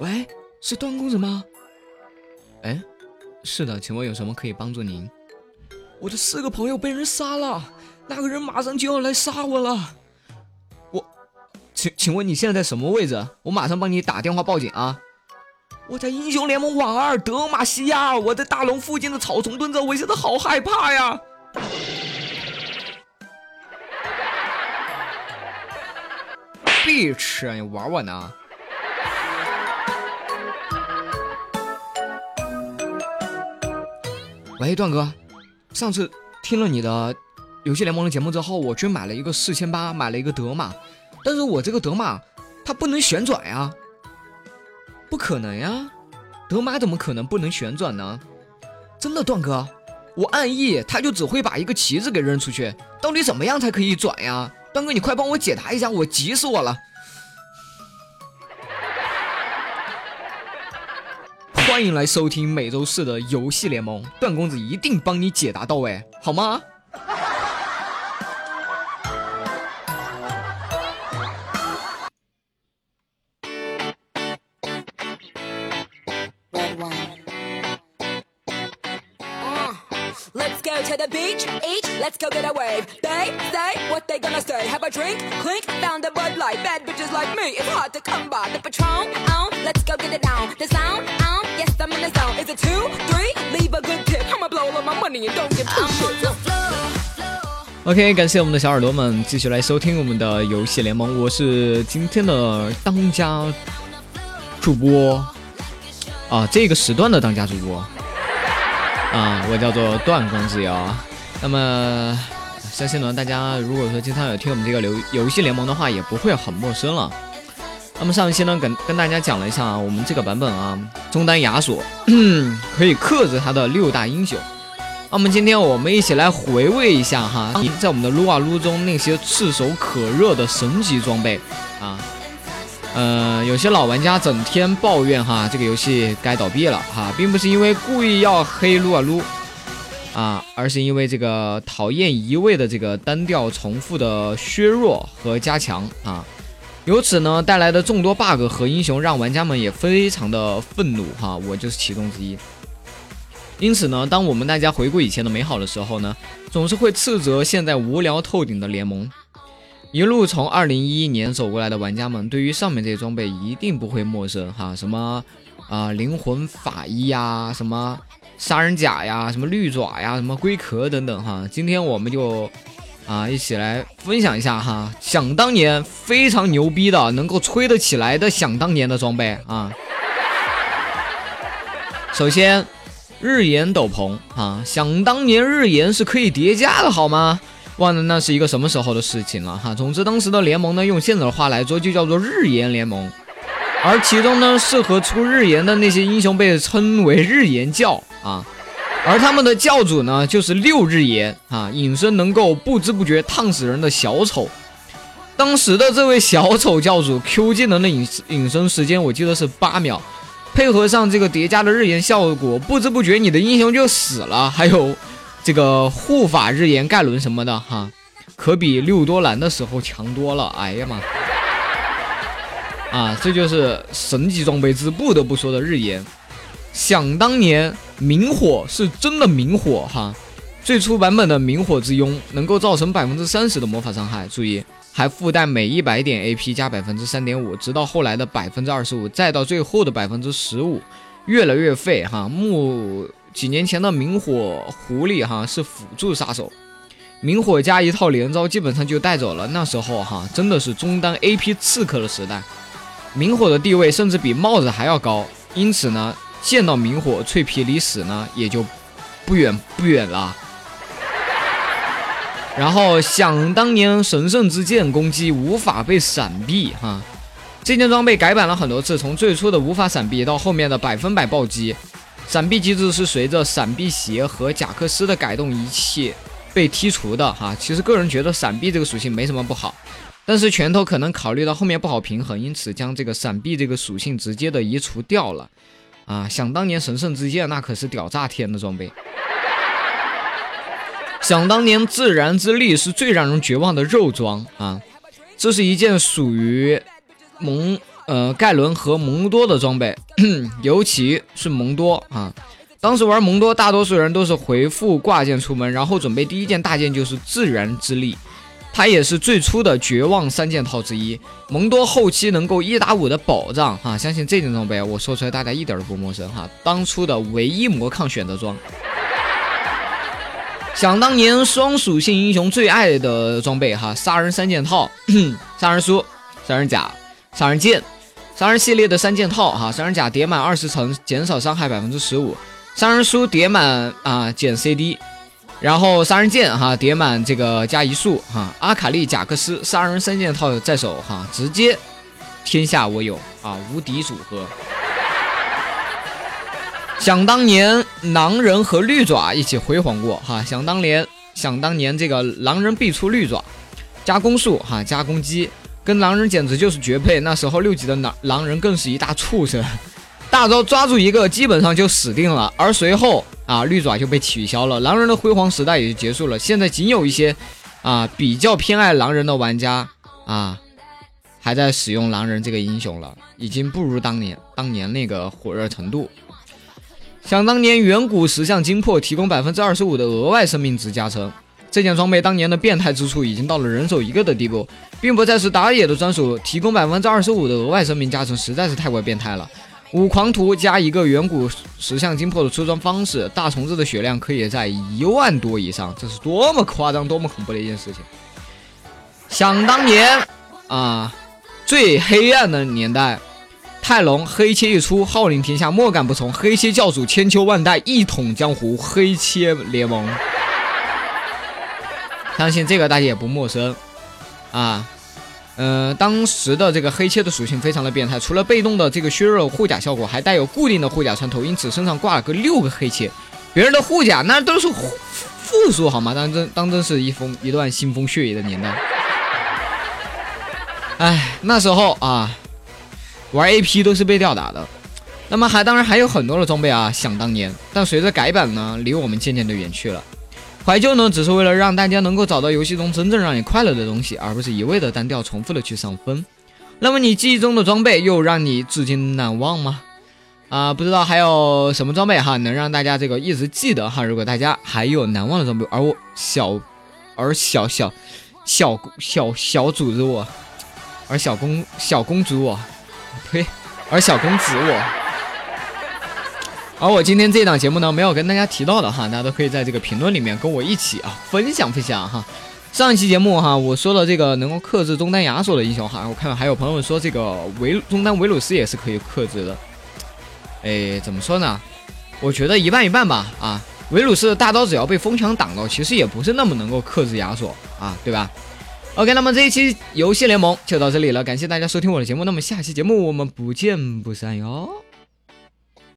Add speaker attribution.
Speaker 1: 喂，是段公子吗？哎，是的，请问有什么可以帮助您？我的四个朋友被人杀了，那个人马上就要来杀我了。我，请请问你现在在什么位置？我马上帮你打电话报警啊！我在英雄联盟网二德玛西亚，我在大龙附近的草丛蹲着，我现在好害怕呀！别吃，你玩我呢？喂，段哥，上次听了你的游戏联盟的节目之后，我去买了一个四千八，买了一个德玛，但是我这个德玛它不能旋转呀，不可能呀，德玛怎么可能不能旋转呢？真的，段哥，我按 E，它就只会把一个旗子给扔出去，到底怎么样才可以转呀？段哥，你快帮我解答一下，我急死我了。欢迎来收听每周四的游戏联盟，段公子一定帮你解答到位，好吗？？OK，感谢我们的小耳朵们继续来收听我们的游戏联盟，我是今天的当家主播。啊，这个时段的当家主播啊，我叫做段公子瑶。那么相信呢，大家如果说经常有听我们这个游游戏联盟的话，也不会很陌生了。那么上一期呢，跟跟大家讲了一下啊我们这个版本啊，中单亚索可以克制他的六大英雄。那么今天我们一起来回味一下哈，在我们的撸啊撸中那些炙手可热的神级装备啊，呃，有些老玩家整天抱怨哈，这个游戏该倒闭了哈，并不是因为故意要黑撸啊撸啊，而是因为这个讨厌一味的这个单调重复的削弱和加强啊。由此呢带来的众多 bug 和英雄，让玩家们也非常的愤怒哈，我就是其中之一。因此呢，当我们大家回顾以前的美好的时候呢，总是会斥责现在无聊透顶的联盟。一路从二零一一年走过来的玩家们，对于上面这些装备一定不会陌生哈，什么啊灵魂法衣呀，什么杀人甲呀，什么绿爪呀，什么龟壳等等哈。今天我们就。啊，一起来分享一下哈！想当年非常牛逼的，能够吹得起来的，想当年的装备啊。首先，日炎斗篷啊，想当年日炎是可以叠加的，好吗？忘了那是一个什么时候的事情了哈。总之，当时的联盟呢，用现在的话来说，就叫做日炎联盟。而其中呢，适合出日炎的那些英雄被称为日炎教啊。而他们的教主呢，就是六日炎啊，隐身能够不知不觉烫死人的小丑。当时的这位小丑教主 Q 技能的隐隐身时间，我记得是八秒，配合上这个叠加的日炎效果，不知不觉你的英雄就死了。还有这个护法日炎盖伦什么的哈，可比六多兰的时候强多了。哎呀妈！啊，这就是神级装备之不得不说的日炎。想当年，明火是真的明火哈。最初版本的明火之拥能够造成百分之三十的魔法伤害，注意还附带每一百点 AP 加百分之三点五，直到后来的百分之二十五，再到最后的百分之十五，越来越废哈。木几年前的明火狐狸哈是辅助杀手，明火加一套连招基本上就带走了。那时候哈真的是中单 AP 刺客的时代，明火的地位甚至比帽子还要高，因此呢。见到明火脆皮离死呢，也就不远不远了。然后想当年神圣之剑攻击无法被闪避哈，这件装备改版了很多次，从最初的无法闪避到后面的百分百暴击，闪避机制是随着闪避鞋和贾克斯的改动一切被剔除的哈。其实个人觉得闪避这个属性没什么不好，但是拳头可能考虑到后面不好平衡，因此将这个闪避这个属性直接的移除掉了。啊，想当年神圣之剑那可是屌炸天的装备。想当年自然之力是最让人绝望的肉装啊，这是一件属于萌呃盖伦和蒙多的装备，尤其是蒙多啊。当时玩蒙多，大多数人都是回复挂件出门，然后准备第一件大件就是自然之力。它也是最初的绝望三件套之一。蒙多后期能够一打五的保障哈，相信这件装备我说出来大家一点都不陌生哈。当初的唯一魔抗选择装。想当年双属性英雄最爱的装备哈，杀人三件套，杀人书、杀人甲、杀人剑，杀人系列的三件套哈，杀人甲叠满二十层减少伤害百分之十五，杀人书叠满啊减 CD。然后杀人剑哈叠满这个加一速哈，阿卡丽贾克斯杀人三件套在手哈，直接天下我有啊，无敌组合。想当年狼人和绿爪一起辉煌过哈，想当年想当年这个狼人必出绿爪，加攻速哈加攻击，跟狼人简直就是绝配。那时候六级的狼狼人更是一大畜生。大招抓住一个，基本上就死定了。而随后啊，绿爪就被取消了，狼人的辉煌时代也就结束了。现在仅有一些啊比较偏爱狼人的玩家啊，还在使用狼人这个英雄了，已经不如当年当年那个火热程度。想当年，远古石像精魄提供百分之二十五的额外生命值加成，这件装备当年的变态之处已经到了人手一个的地步，并不再是打野的专属。提供百分之二十五的额外生命加成，实在是太过变态了。五狂徒加一个远古石像精魄的出装方式，大虫子的血量可以在一万多以上，这是多么夸张、多么恐怖的一件事情！想当年啊，最黑暗的年代，泰隆黑切一出，号令天下，莫敢不从。黑切教主千秋万代，一统江湖，黑切联盟，相信这个大家也不陌生啊。呃，当时的这个黑切的属性非常的变态，除了被动的这个削弱护甲效果，还带有固定的护甲穿透，因此身上挂了个六个黑切。别人的护甲那都是负数好吗？当真当真是一封一段腥风血雨的年代。哎，那时候啊，玩 AP 都是被吊打的。那么还当然还有很多的装备啊，想当年，但随着改版呢，离我们渐渐的远去了。怀旧呢，只是为了让大家能够找到游戏中真正让你快乐的东西，而不是一味的单调重复的去上分。那么你记忆中的装备又让你至今难忘吗？啊，不知道还有什么装备哈，能让大家这个一直记得哈。如果大家还有难忘的装备，而我小，而小小小小小组织我，而小公小公主我，呸，而小公子我。而我今天这档节目呢，没有跟大家提到的哈，大家都可以在这个评论里面跟我一起啊分享分享哈。上一期节目哈，我说了这个能够克制中单亚索的英雄哈，我看到还有朋友说这个维中单维鲁斯也是可以克制的。哎，怎么说呢？我觉得一半一半吧啊。维鲁斯的大招只要被风墙挡到，其实也不是那么能够克制亚索啊，对吧？OK，那么这一期游戏联盟就到这里了，感谢大家收听我的节目，那么下期节目我们不见不散哟。